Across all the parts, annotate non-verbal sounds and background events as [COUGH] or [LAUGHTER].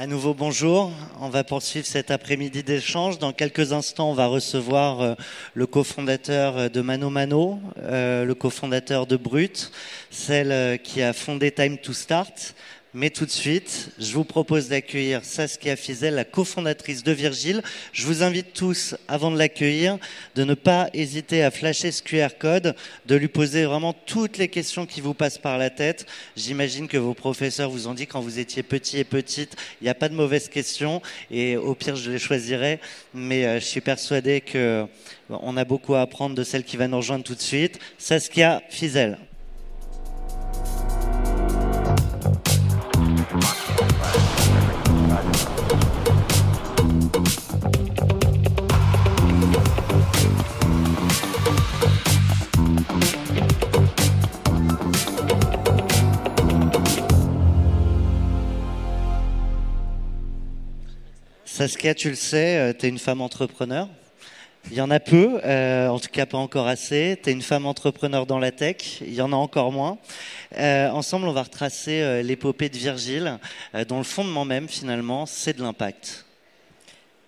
À nouveau, bonjour. On va poursuivre cet après-midi d'échange. Dans quelques instants, on va recevoir euh, le cofondateur de Mano Mano, euh, le cofondateur de Brut, celle euh, qui a fondé Time to Start. Mais tout de suite, je vous propose d'accueillir Saskia Fizel, la cofondatrice de Virgile. Je vous invite tous, avant de l'accueillir, de ne pas hésiter à flasher ce QR code, de lui poser vraiment toutes les questions qui vous passent par la tête. J'imagine que vos professeurs vous ont dit quand vous étiez petit et petite, il n'y a pas de mauvaises questions et au pire, je les choisirai. Mais euh, je suis persuadé que on a beaucoup à apprendre de celle qui va nous rejoindre tout de suite. Saskia Fizel. Saskia, tu le sais, tu es une femme entrepreneur. Il y en a peu, euh, en tout cas pas encore assez. Tu es une femme entrepreneur dans la tech, il y en a encore moins. Euh, ensemble, on va retracer euh, l'épopée de Virgile, euh, dont le fondement même, finalement, c'est de l'impact.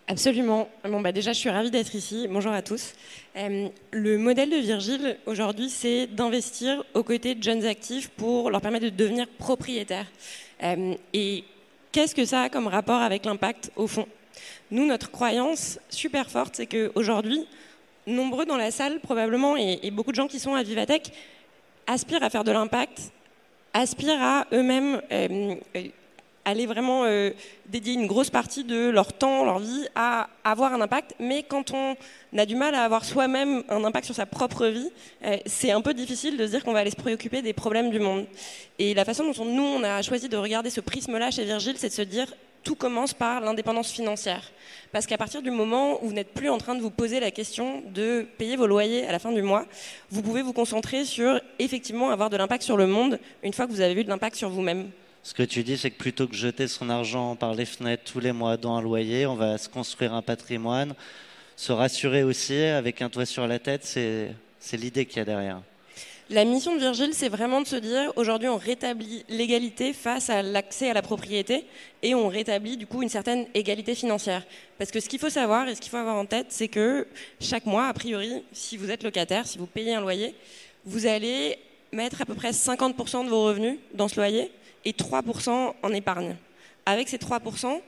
Absolument. Bon, bah déjà, je suis ravie d'être ici. Bonjour à tous. Euh, le modèle de Virgile, aujourd'hui, c'est d'investir aux côtés de jeunes actifs pour leur permettre de devenir propriétaires. Euh, et qu'est-ce que ça a comme rapport avec l'impact, au fond? Nous, notre croyance super forte, c'est qu'aujourd'hui, nombreux dans la salle, probablement, et, beaucoup de gens qui sont à Vivatech, aspirent à faire de l'impact, aspirent à eux-mêmes euh, aller vraiment euh, dédier une grosse partie de leur temps, leur vie à avoir un impact. Mais quand on a du mal à avoir soi-même un impact sur sa propre vie, euh, c'est un peu difficile de se dire qu'on va aller se préoccuper des problèmes du monde. Et la façon dont on, nous, on a choisi de regarder ce prisme-là chez Virgile, c'est de se dire tout commence par l'indépendance financière. Parce qu'à partir du moment où vous n'êtes plus en train de vous poser la question de payer vos loyers à la fin du mois, vous pouvez vous concentrer sur effectivement avoir de l'impact sur le monde une fois que vous avez eu de l'impact sur vous-même. Ce que tu dis, c'est que plutôt que jeter son argent par les fenêtres tous les mois dans un loyer, on va se construire un patrimoine, se rassurer aussi avec un toit sur la tête, c'est l'idée qu'il y a derrière. La mission de Virgile, c'est vraiment de se dire, aujourd'hui, on rétablit l'égalité face à l'accès à la propriété et on rétablit du coup une certaine égalité financière. Parce que ce qu'il faut savoir et ce qu'il faut avoir en tête, c'est que chaque mois, a priori, si vous êtes locataire, si vous payez un loyer, vous allez mettre à peu près 50% de vos revenus dans ce loyer et 3% en épargne. Avec ces 3%,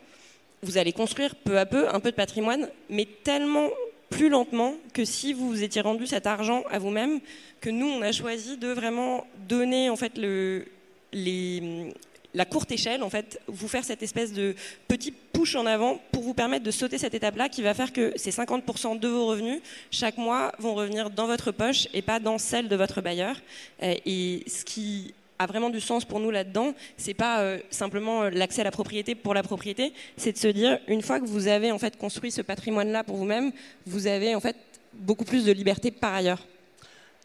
vous allez construire peu à peu un peu de patrimoine, mais tellement plus lentement que si vous vous étiez rendu cet argent à vous-même, que nous, on a choisi de vraiment donner en fait la courte échelle, en fait, vous faire cette espèce de petit push en avant pour vous permettre de sauter cette étape-là qui va faire que ces 50% de vos revenus, chaque mois, vont revenir dans votre poche et pas dans celle de votre bailleur. Et ce qui a vraiment du sens pour nous là-dedans, c'est pas euh, simplement l'accès à la propriété pour la propriété, c'est de se dire une fois que vous avez en fait construit ce patrimoine-là pour vous-même, vous avez en fait beaucoup plus de liberté par ailleurs.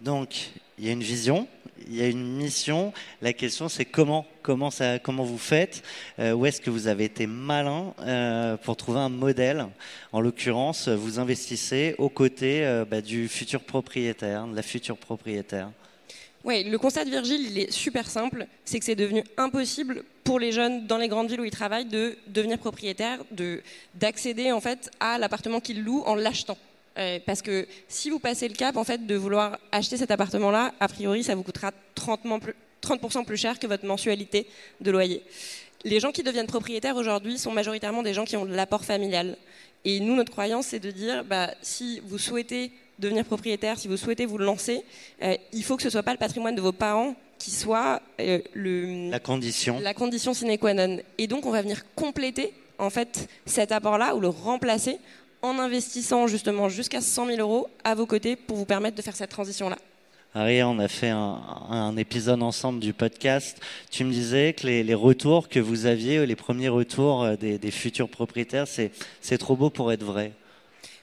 Donc, il y a une vision, il y a une mission. La question, c'est comment, comment, ça, comment vous faites euh, Où est-ce que vous avez été malin euh, pour trouver un modèle En l'occurrence, vous investissez aux côtés euh, bah, du futur propriétaire, de la future propriétaire. Oui, le constat de Virgile, il est super simple. C'est que c'est devenu impossible pour les jeunes dans les grandes villes où ils travaillent de devenir propriétaires, de, d'accéder en fait à l'appartement qu'ils louent en l'achetant. Euh, parce que si vous passez le cap en fait de vouloir acheter cet appartement-là, a priori, ça vous coûtera 30%, plus, 30 plus cher que votre mensualité de loyer. Les gens qui deviennent propriétaires aujourd'hui sont majoritairement des gens qui ont de l'apport familial. Et nous, notre croyance, c'est de dire, bah, si vous souhaitez devenir propriétaire, si vous souhaitez vous lancer, euh, il faut que ce ne soit pas le patrimoine de vos parents qui soit euh, le, la condition. la condition sine qua non. Et donc, on va venir compléter en fait cet apport-là ou le remplacer en investissant justement jusqu'à 100 000 euros à vos côtés pour vous permettre de faire cette transition-là. Aria, on a fait un, épisode ensemble du podcast. Tu me disais que les, retours que vous aviez, les premiers retours euh, des, futurs propriétaires, c'est trop beau pour être vrai.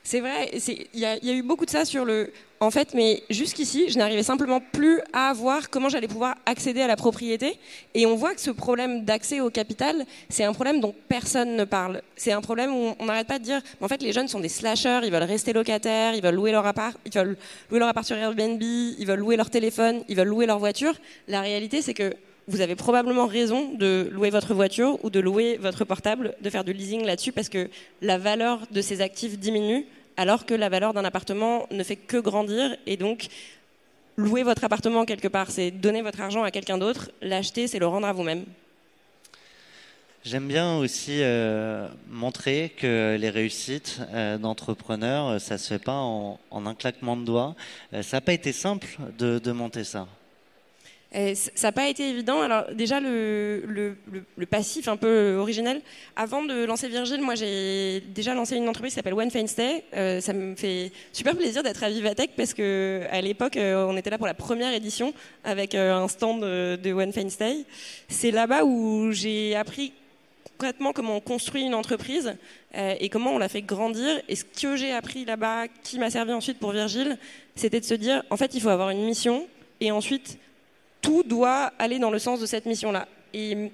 C'est vrai, il y, a eu beaucoup de ça sur le en fait, mais jusqu'ici, je n'arrivais simplement plus à voir comment j'allais pouvoir accéder à la propriété. Et on voit que ce problème d'accès au capital, c'est un problème dont personne ne parle. C'est un problème où on n'arrête pas de dire, en fait, les jeunes sont des slashers, ils veulent rester locataires, ils veulent louer leur appart, ils veulent louer leur appart sur Airbnb, ils veulent louer leur téléphone, ils veulent louer leur voiture. La réalité, c'est que vous avez probablement raison de louer votre voiture ou de louer votre portable, de faire du leasing là-dessus, parce que la valeur de ces actifs diminue alors que la valeur d'un appartement ne fait que grandir et donc louer votre appartement quelque part, c'est donner votre argent à quelqu'un d'autre, l'acheter, c'est le rendre à vous-même. J'aime bien aussi euh, montrer que les réussites euh, d'entrepreneurs, euh, ça ne se fait pas en, un claquement de doigts. ça n'a pas été simple de monter ça ça n'a pas été évident. Alors déjà le, passif un peu originel. Avant de lancer Virgile, moi j'ai déjà lancé une entreprise qui s'appelle One Fine Stay. Euh, ça me fait super plaisir d'être à Vivatech parce que à l'époque euh, on était là pour la première édition avec euh, un stand de, One Fine Stay. C'est là-bas où j'ai appris concrètement comment on construit une entreprise et comment on la fait grandir. Et ce que j'ai appris là-bas, qui m'a servi ensuite pour Virgile, c'était de se dire en fait il faut avoir une mission et ensuite tout doit aller dans le sens de cette mission-là. Et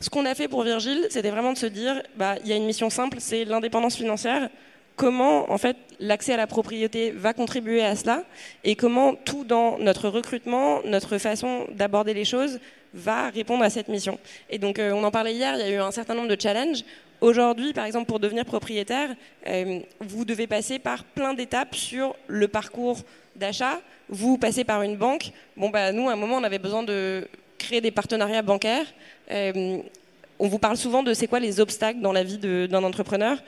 ce qu'on a fait pour Virgile, c'était vraiment de se dire, bah, il y a une mission simple, c'est l'indépendance financière. Comment, en fait, l'accès à la propriété va contribuer à cela et comment tout dans notre recrutement, notre façon d'aborder les choses va répondre à cette mission. Et donc, euh, on en parlait hier, il y a eu un certain nombre de challenges. Aujourd'hui, par exemple, pour devenir propriétaire, euh, vous devez passer par plein d'étapes sur le parcours d'achat, vous passez par une banque. Bon, bah, nous, à un moment, on avait besoin de créer des partenariats bancaires. Euh, on vous parle souvent de c'est quoi les obstacles dans la vie d'un entrepreneur.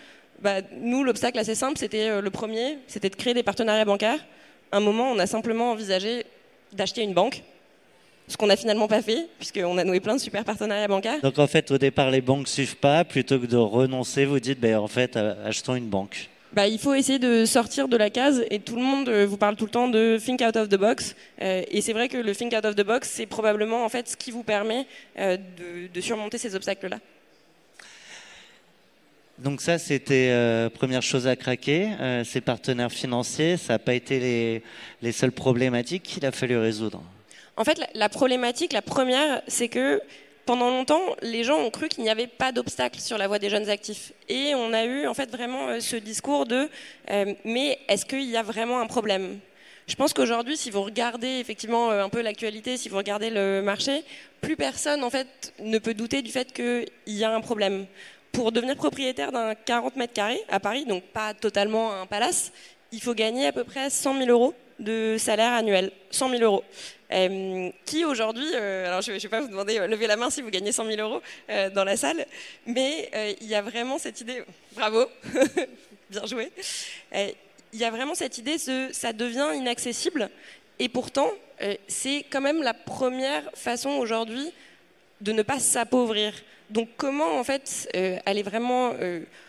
Bah, nous, l'obstacle assez simple, c'était euh, le premier, c'était de créer des partenariats bancaires. À un moment, on a simplement envisagé d'acheter une banque, ce qu'on n'a finalement pas fait, puisqu'on a noué plein de super partenariats bancaires. Donc en fait, au départ, les banques ne suivent pas. Plutôt que de renoncer, vous dites, ben, en fait, euh, achetons une banque. Bah, il faut essayer de sortir de la case et tout le monde euh, vous parle tout le temps de think out of the box. Euh, et c'est vrai que le think out of the box, c'est probablement en fait ce qui vous permet euh, de, surmonter ces obstacles-là. Donc ça, c'était euh, première chose à craquer. ces partenaires financiers, ça n'a pas été les, les, seules problématiques qu'il a fallu résoudre. En fait, la problématique, la première, c'est que pendant longtemps, les gens ont cru qu'il n'y avait pas d'obstacle sur la voie des jeunes actifs. Et on a eu en fait vraiment euh, ce discours de euh, mais est-ce qu'il y a vraiment un problème? Je pense qu'aujourd'hui, si vous regardez effectivement euh, un peu l'actualité, si vous regardez le marché, plus personne en fait ne peut douter du fait qu'il y a un problème. Pour devenir propriétaire d'un 40 mètres carrés à Paris, donc pas totalement un palace, il faut gagner à peu près 100 000 euros de salaire annuel. 100 000 euros. Euh, qui aujourd'hui, euh, alors je ne vais pas vous demander, euh, lever la main si vous gagnez 100 000 euros dans la salle, mais il y a vraiment cette idée, bravo, [LAUGHS] bien joué, il y a vraiment cette idée, de, ça devient inaccessible, et pourtant, c'est quand même la première façon aujourd'hui de ne pas s'appauvrir. Donc comment en fait aller vraiment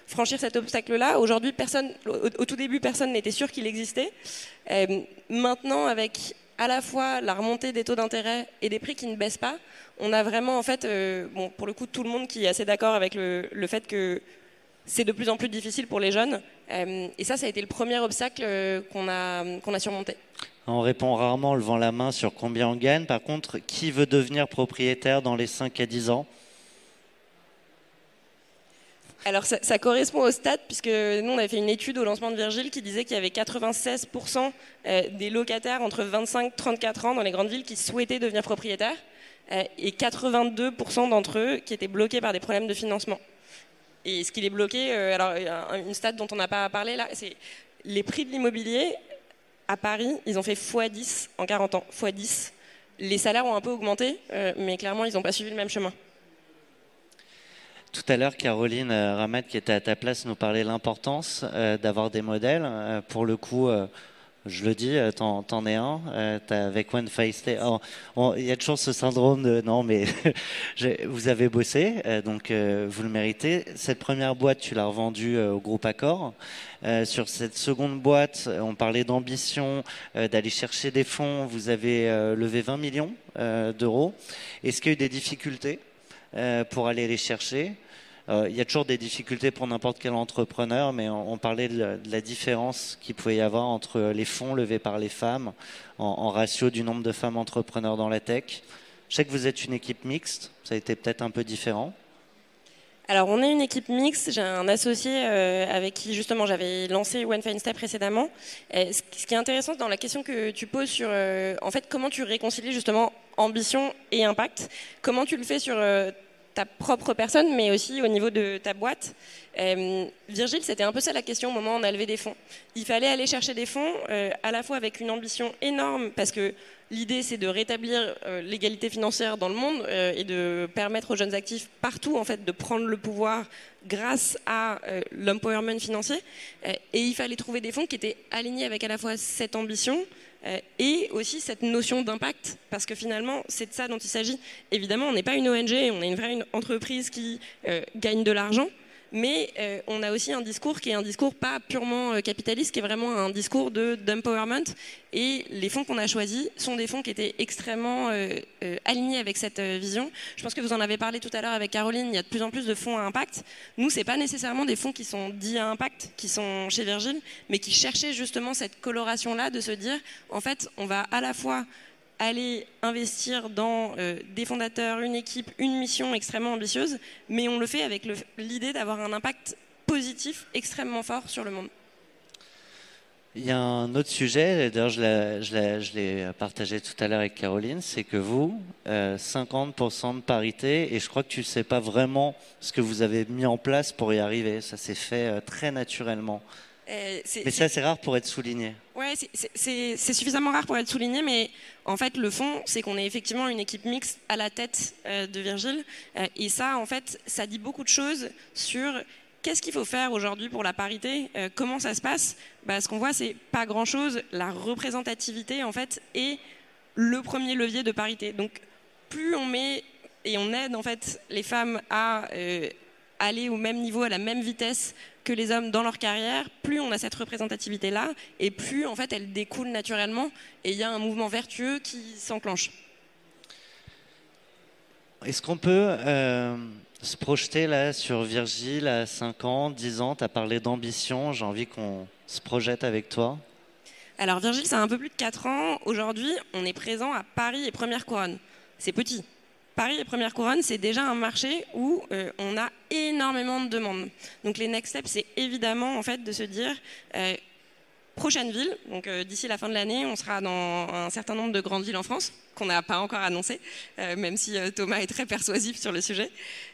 franchir cet obstacle-là? Aujourd'hui, personne, au, tout début, personne n'était sûr qu'il existait. maintenant, avec à la fois la remontée des taux d'intérêt et des prix qui ne baissent pas, on a vraiment en fait, euh, bon, pour le coup, tout le monde qui est assez d'accord avec le, fait que c'est de plus en plus difficile pour les jeunes. Euh, et ça, ça a été le premier obstacle euh, qu'on a, qu'on a surmonté. On répond rarement en levant la main sur combien on gagne. Par contre, qui veut devenir propriétaire dans les 5 à 10 ans? Alors ça, correspond au stade, puisque nous on avait fait une étude au lancement de Virgile qui disait qu'il y avait 96% euh, des locataires entre 25 et 34 ans dans les grandes villes qui souhaitaient devenir propriétaires, et 82% d'entre eux qui étaient bloqués par des problèmes de financement. Et ce qui les bloquait, euh, alors une stat dont on n'a pas parlé là, c'est les prix de l'immobilier à Paris, ils ont fait x10 en 40 ans, x10. Les salaires ont un peu augmenté, mais clairement ils n'ont pas suivi le même chemin. Tout à l'heure, Caroline euh, Ramat, qui était à ta place, nous parlait de l'importance euh, d'avoir des modèles. Euh, pour le coup, Je le dis, euh, t'en, es un. Euh, avec One Face Il y a toujours ce syndrome de non, mais [LAUGHS] vous avez bossé, euh, donc vous le méritez. Cette première boîte, tu l'as revendue au groupe Accor. sur cette seconde boîte, on parlait d'ambition, d'aller chercher des fonds. Vous avez levé 20 millions d'euros. Est-ce qu'il y a eu des difficultés pour aller les chercher? Il y a toujours des difficultés pour n'importe quel entrepreneur, mais on, parlait de la, différence qu'il pouvait y avoir entre les fonds levés par les femmes en, ratio du nombre de femmes entrepreneurs dans la tech. Je sais que vous êtes une équipe mixte, ça a été peut-être un peu différent. Alors, on est une équipe mixte. J'ai un associé euh, avec qui, justement, j'avais lancé One Fine précédemment. ce qui est intéressant dans la question que tu poses sur, euh, en fait, comment tu réconcilies justement ambition et impact. Comment tu le fais sur ta propre personne, mais aussi au niveau de ta boîte. Euh, Virgile, c'était un peu ça la question au moment où on a levé des fonds. Il fallait aller chercher des fonds, euh, à la fois avec une ambition énorme, parce que l'idée c'est de rétablir euh, l'égalité financière dans le monde et de permettre aux jeunes actifs partout en fait de prendre le pouvoir grâce à l'empowerment financier. et il fallait trouver des fonds qui étaient alignés avec à la fois cette ambition, et aussi cette notion d'impact, parce que finalement, c'est de ça dont il s'agit. Évidemment, on n'est pas une ONG, on est une vraie entreprise qui euh, gagne de l'argent, mais euh, on a aussi un discours qui est un discours pas purement euh, capitaliste, qui est vraiment un discours de d'empowerment. Et les fonds qu'on a choisis sont des fonds qui étaient extrêmement euh, alignés avec cette vision. Je pense que vous en avez parlé tout à l'heure avec Caroline. Il y a de plus en plus de fonds à impact. Nous, c'est pas nécessairement des fonds qui sont dits à impact, qui sont chez Virgile, mais qui cherchaient justement cette coloration-là de se dire, en fait, on va à la fois aller investir dans euh, des fondateurs, une équipe, une mission extrêmement ambitieuse, mais on le fait avec l'idée d'avoir un impact positif extrêmement fort sur le monde. Il y a un autre sujet, d'ailleurs je l'ai partagé tout à l'heure avec Caroline, c'est que vous, 50% euh, de parité, et je crois que tu ne sais pas vraiment ce que vous avez mis en place pour y arriver, ça s'est fait euh, très naturellement. Euh, mais ça, c'est rare pour être souligné. Oui, c'est suffisamment rare pour être souligné, mais en fait, le fond, c'est qu'on est effectivement une équipe mixte à la tête euh, de Virgile. Euh, et ça, en fait, ça dit beaucoup de choses sur qu'est-ce qu'il faut faire aujourd'hui pour la parité, comment ça se passe. Bah, ce qu'on voit, c'est pas grand-chose. La représentativité, en fait, est le premier levier de parité. Donc, plus on met et on aide en fait les femmes à aller au même niveau, à la même vitesse que les hommes dans leur carrière, plus on a cette représentativité-là, et plus en fait elle découle naturellement, et il y a un mouvement vertueux qui s'enclenche. Est-ce qu'on peut euh, se projeter là sur Virgile à 5 ans, 10 ans? Tu as parlé d'ambition, j'ai envie qu'on se projette avec toi. Alors Virgile, c'est un peu plus de 4 ans. Aujourd'hui, on est présent à Paris et Première Couronne. C'est petit, Paris et Première Couronne, c'est déjà un marché où euh, on a énormément de demandes. Donc les next steps, c'est évidemment en fait de se dire euh, prochaine ville. Donc euh, d'ici la fin de l'année, on sera dans un certain nombre de grandes villes en France qu'on n'a pas encore annoncé, même si Thomas est très persuasif sur le sujet.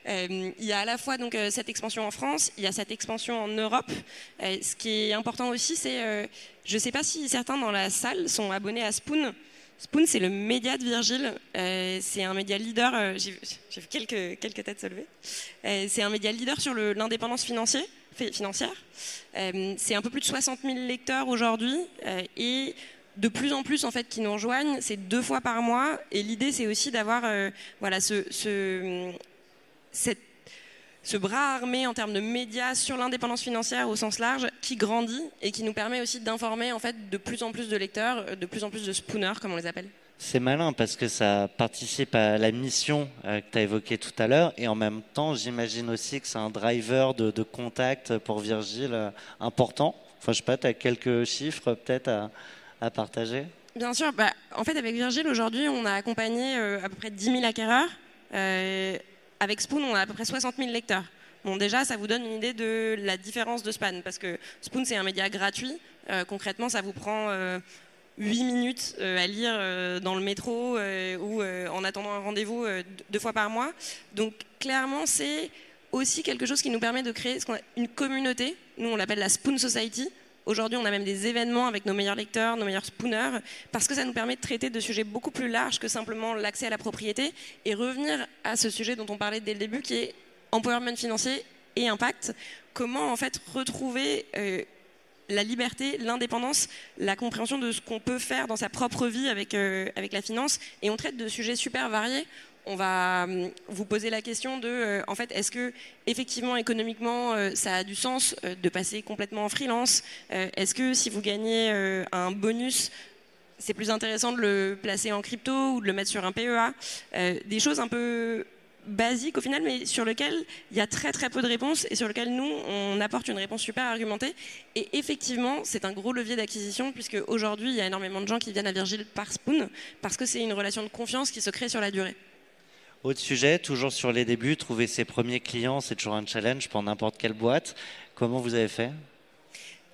il y a à la fois donc cette expansion en France, il y a cette expansion en Europe. ce qui est important aussi, c'est, je ne sais pas si certains dans la salle sont abonnés à Spoon. Spoon, c'est le média de Virgile. Euh, c'est un média leader. Euh, j'ai vu quelques, têtes se lever. Euh, c'est un média leader sur l'indépendance financière. c'est un peu plus de 60 000 lecteurs aujourd'hui et de plus en plus en fait qui nous rejoignent. C'est deux fois par mois et l'idée c'est aussi d'avoir voilà ce, cette ce bras armé en termes de médias sur l'indépendance financière au sens large qui grandit et qui nous permet aussi d'informer en fait de plus en plus de lecteurs, de plus en plus de spooners comme on les appelle. C'est malin parce que ça participe à la mission euh, que tu as évoquée tout à l'heure et en même temps j'imagine aussi que c'est un driver de, contact pour Virgile euh, important. Enfin je sais pas, tu as quelques chiffres peut-être à, partager? Bien sûr, bah, en fait avec Virgile aujourd'hui on a accompagné euh, à peu près 10 000 acquéreurs. Avec Spoon, on a à peu près 60 000 lecteurs. Bon, déjà, ça vous donne une idée de la différence de Span, parce que Spoon, c'est un média gratuit. Euh, concrètement, ça vous prend 8 euh, minutes euh, à lire dans le métro ou en attendant un rendez-vous deux fois par mois. Donc, clairement, c'est aussi quelque chose qui nous permet de créer une communauté. Nous, on l'appelle la Spoon Society. Aujourd'hui, on a même des événements avec nos meilleurs lecteurs, nos meilleurs spooners, parce que ça nous permet de traiter de sujets beaucoup plus larges que simplement l'accès à la propriété et revenir à ce sujet dont on parlait dès le début, qui est empowerment financier et impact. Comment en fait retrouver euh, la liberté, l'indépendance, la compréhension de ce qu'on peut faire dans sa propre vie avec, avec la finance? Et on traite de sujets super variés on va hum, vous poser la question de, en fait, est-ce que effectivement économiquement ça a du sens de passer complètement en freelance Est-ce que si vous gagnez un bonus c'est plus intéressant de le placer en crypto ou de le mettre sur un PEA. Euh, des choses un peu basiques au final, mais sur lesquelles il y a très très peu de réponses et sur lesquelles nous, on apporte une réponse super argumentée. Et effectivement, c'est un gros levier d'acquisition puisque aujourd'hui, il y a énormément de gens qui viennent à Virgile par Spoon parce que c'est une relation de confiance qui se crée sur la durée. Autre sujet, toujours sur les débuts, trouver ses premiers clients, c'est toujours un challenge pour n'importe quelle boîte. Comment vous avez fait?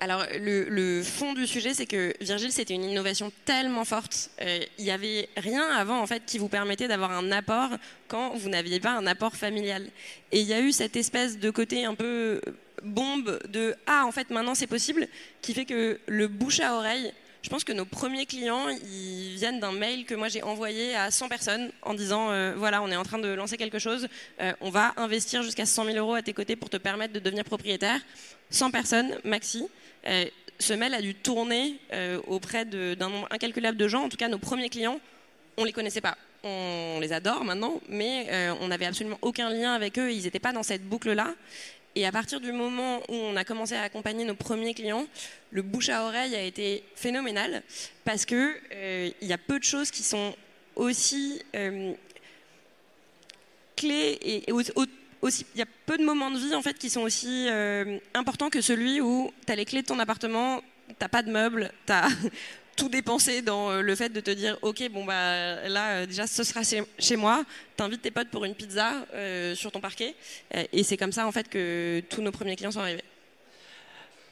Alors, le, fond du sujet, c'est que Virgile, c'était une innovation tellement forte. Euh, il n'y avait rien avant, en fait, qui vous permettait d'avoir un apport quand vous n'aviez pas un apport familial. Et il y a eu cette espèce de côté un peu bombe de ah, en fait, maintenant c'est possible, qui fait que le bouche à oreille. Je pense que nos premiers clients, ils viennent d'un mail que moi j'ai envoyé à 100 personnes en disant euh, voilà, on est en train de lancer quelque chose, euh, on va investir jusqu'à 100 000 euros à tes côtés pour te permettre de devenir propriétaire. 100 personnes, maxi. Euh, ce mail a dû tourner auprès d'un nombre incalculable de gens. En tout cas, nos premiers clients, on les connaissait pas. On les adore maintenant, mais on n'avait absolument aucun lien avec eux. Ils n'étaient pas dans cette boucle-là. Et à partir du moment où on a commencé à accompagner nos premiers clients, le bouche à oreille a été phénoménal parce que il y a peu de choses qui sont aussi clés et, et il y a peu de moments de vie en fait qui sont aussi euh, importants que celui où tu as les clés de ton appartement, t'as pas de meubles, tu as tout dépensé dans euh, le fait de te dire ok bon bah là euh, déjà ce sera chez, moi, t'invites tes potes pour une pizza sur ton parquet et c'est comme ça en fait que tous nos premiers clients sont arrivés.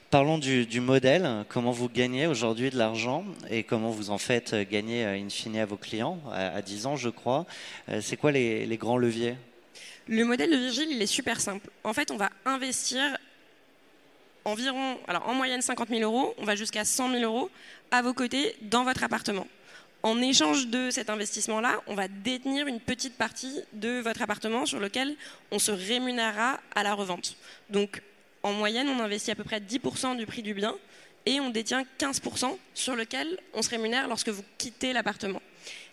Parlons du, modèle, comment vous gagnez aujourd'hui de l'argent et comment vous en faites gagner in fine à vos clients à, 10 ans je crois. C'est quoi les grands leviers? Le modèle de Virgile, il est super simple. En fait, on va investir environ, alors en moyenne 50 000 euros, on va jusqu'à 100 000 euros à vos côtés dans votre appartement. En échange de cet investissement-là, on va détenir une petite partie de votre appartement sur lequel on se rémunérera à la revente. Donc, en moyenne, on investit à peu près 10% du prix du bien et on détient 15% sur lequel on se rémunère lorsque vous quittez l'appartement.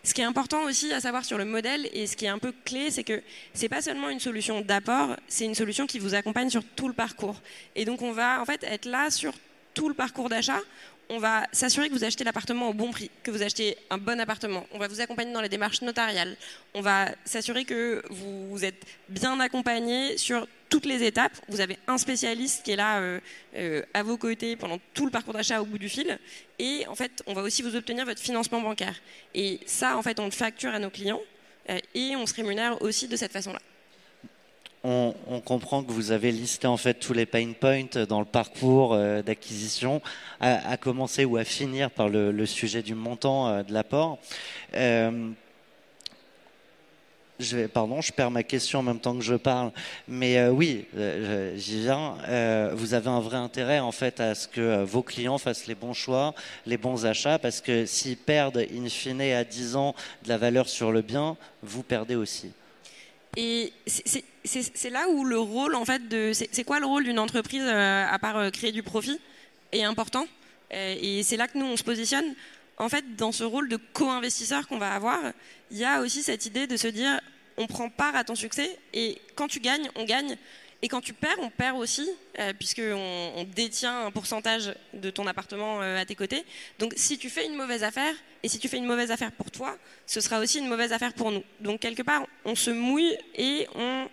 Ce qui est important aussi à savoir sur le modèle et ce qui est un peu clé, c'est que c'est pas seulement une solution d'apport, c'est une solution qui vous accompagne sur tout le parcours. Et donc on va être là sur tout le parcours d'achat on va s'assurer que vous achetez l'appartement au bon prix, que vous achetez un bon appartement. On va vous accompagner dans les démarches notariales. On va s'assurer que vous êtes bien accompagné sur toutes les étapes. Vous avez un spécialiste qui est là euh, euh, à vos côtés pendant tout le parcours d'achat au bout du fil. Et en fait, on va aussi vous obtenir votre financement bancaire. Et ça, en fait, on le facture à nos clients euh, et on se rémunère aussi de cette façon-là on, comprend que vous avez listé en fait tous les pain points dans le parcours d'acquisition, à, commencer ou à finir par le, sujet du montant de l'apport. Euh, pardon, je perds ma question en même temps que je parle, mais oui, j'y viens. vous avez un vrai intérêt en fait à ce que vos clients fassent les bons choix, les bons achats, parce que s'ils perdent in fine à 10 ans de la valeur sur le bien, vous perdez aussi. Et c'est là où le rôle, en fait, de. C'est quoi le rôle d'une entreprise, euh, à part euh, créer du profit, est important? Euh, et c'est là que nous, on se positionne? En fait, dans ce rôle de co-investisseur qu'on va avoir, il y a aussi cette idée de se dire on prend part à ton succès et quand tu gagnes, on gagne. Et quand tu perds, on perd aussi, euh, puisqu'on on détient un pourcentage de ton appartement euh, à tes côtés. Donc si tu fais une mauvaise affaire, et si tu fais une mauvaise affaire pour toi, ce sera aussi une mauvaise affaire pour nous. Donc quelque part, on se mouille et on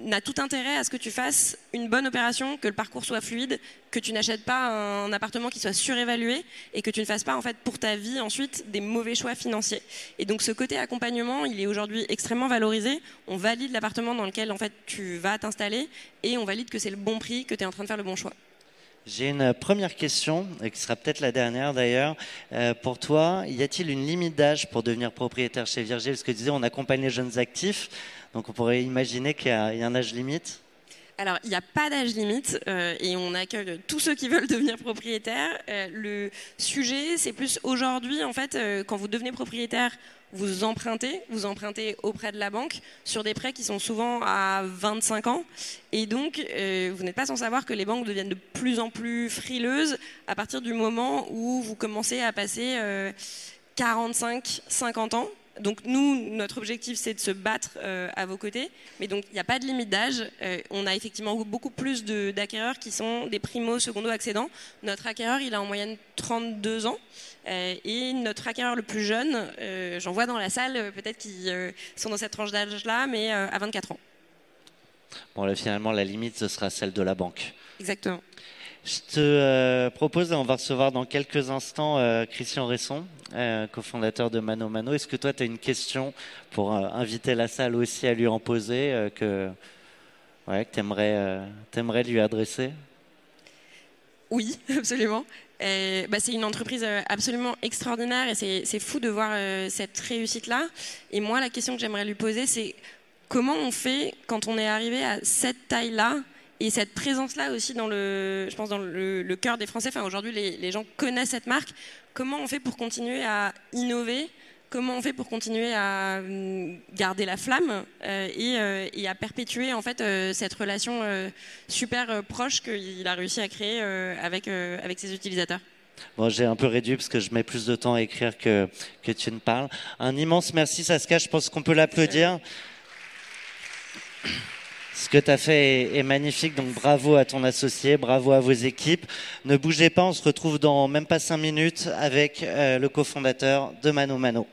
n'a tout intérêt à ce que tu fasses une bonne opération, que le parcours soit fluide, que tu n'achètes pas un appartement qui soit surévalué et que tu ne fasses pas en fait pour ta vie ensuite des mauvais choix financiers. Et donc ce côté accompagnement, il est aujourd'hui extrêmement valorisé. On valide l'appartement dans lequel en fait tu vas t'installer et on valide que c'est le bon prix, que tu es en train de faire le bon choix. J'ai une première question, qui sera peut-être la dernière d'ailleurs. Euh, pour toi, y a-t-il une limite d'âge pour devenir propriétaire chez Virgile? Parce que tu disais, on accompagne les jeunes actifs. Donc on pourrait imaginer qu'il y, a un âge limite alors, il n'y a pas d'âge limite euh, et on accueille tous ceux qui veulent devenir propriétaires. Euh, le sujet, c'est plus aujourd'hui, en fait, euh, quand vous devenez propriétaire, vous empruntez, vous empruntez auprès de la banque sur des prêts qui sont souvent à 25 ans. Et donc, vous n'êtes pas sans savoir que les banques deviennent de plus en plus frileuses à partir du moment où vous commencez à passer 45, 50 ans donc nous, notre objectif, c'est de se battre euh, à vos côtés. Mais donc, il n'y a pas de limite d'âge. Euh, on a effectivement beaucoup plus d'acquéreurs qui sont des primo, secondo accédants. Notre acquéreur, il a en moyenne 32 ans. Euh, et notre acquéreur le plus jeune, j'en vois dans la salle, peut-être qui sont dans cette tranche d'âge-là, mais à 24 ans. Bon, là, finalement, la limite, ce sera celle de la banque. Exactement. Je te euh, propose, on va recevoir dans quelques instants euh, Christian Resson, euh, cofondateur de Mano Mano. Est-ce que toi, tu as une question pour inviter la salle aussi à lui en poser, que, tu aimerais, lui adresser? Oui, [LAUGHS] absolument. Bah, c'est une entreprise absolument extraordinaire et c'est fou de voir cette réussite-là. Et moi, la question que j'aimerais lui poser, c'est comment on fait quand on est arrivé à cette taille-là et cette présence-là aussi dans le, je pense dans le, cœur des Français. Enfin, aujourd'hui, les, gens connaissent cette marque. Comment on fait pour continuer à innover? Comment on fait pour continuer à hum, garder la flamme euh, euh, et, à perpétuer en fait euh, cette relation super proche qu'il a réussi à créer avec avec ses utilisateurs? Bon, j'ai un peu réduit parce que je mets plus de temps à écrire que, que tu ne parles. Un immense merci, Saskia. Je pense qu'on peut l'applaudir. Ce que tu as fait est, magnifique, donc bravo à ton associé, bravo à vos équipes. Ne bougez pas, on se retrouve dans même pas cinq minutes avec euh, le cofondateur de Mano Mano.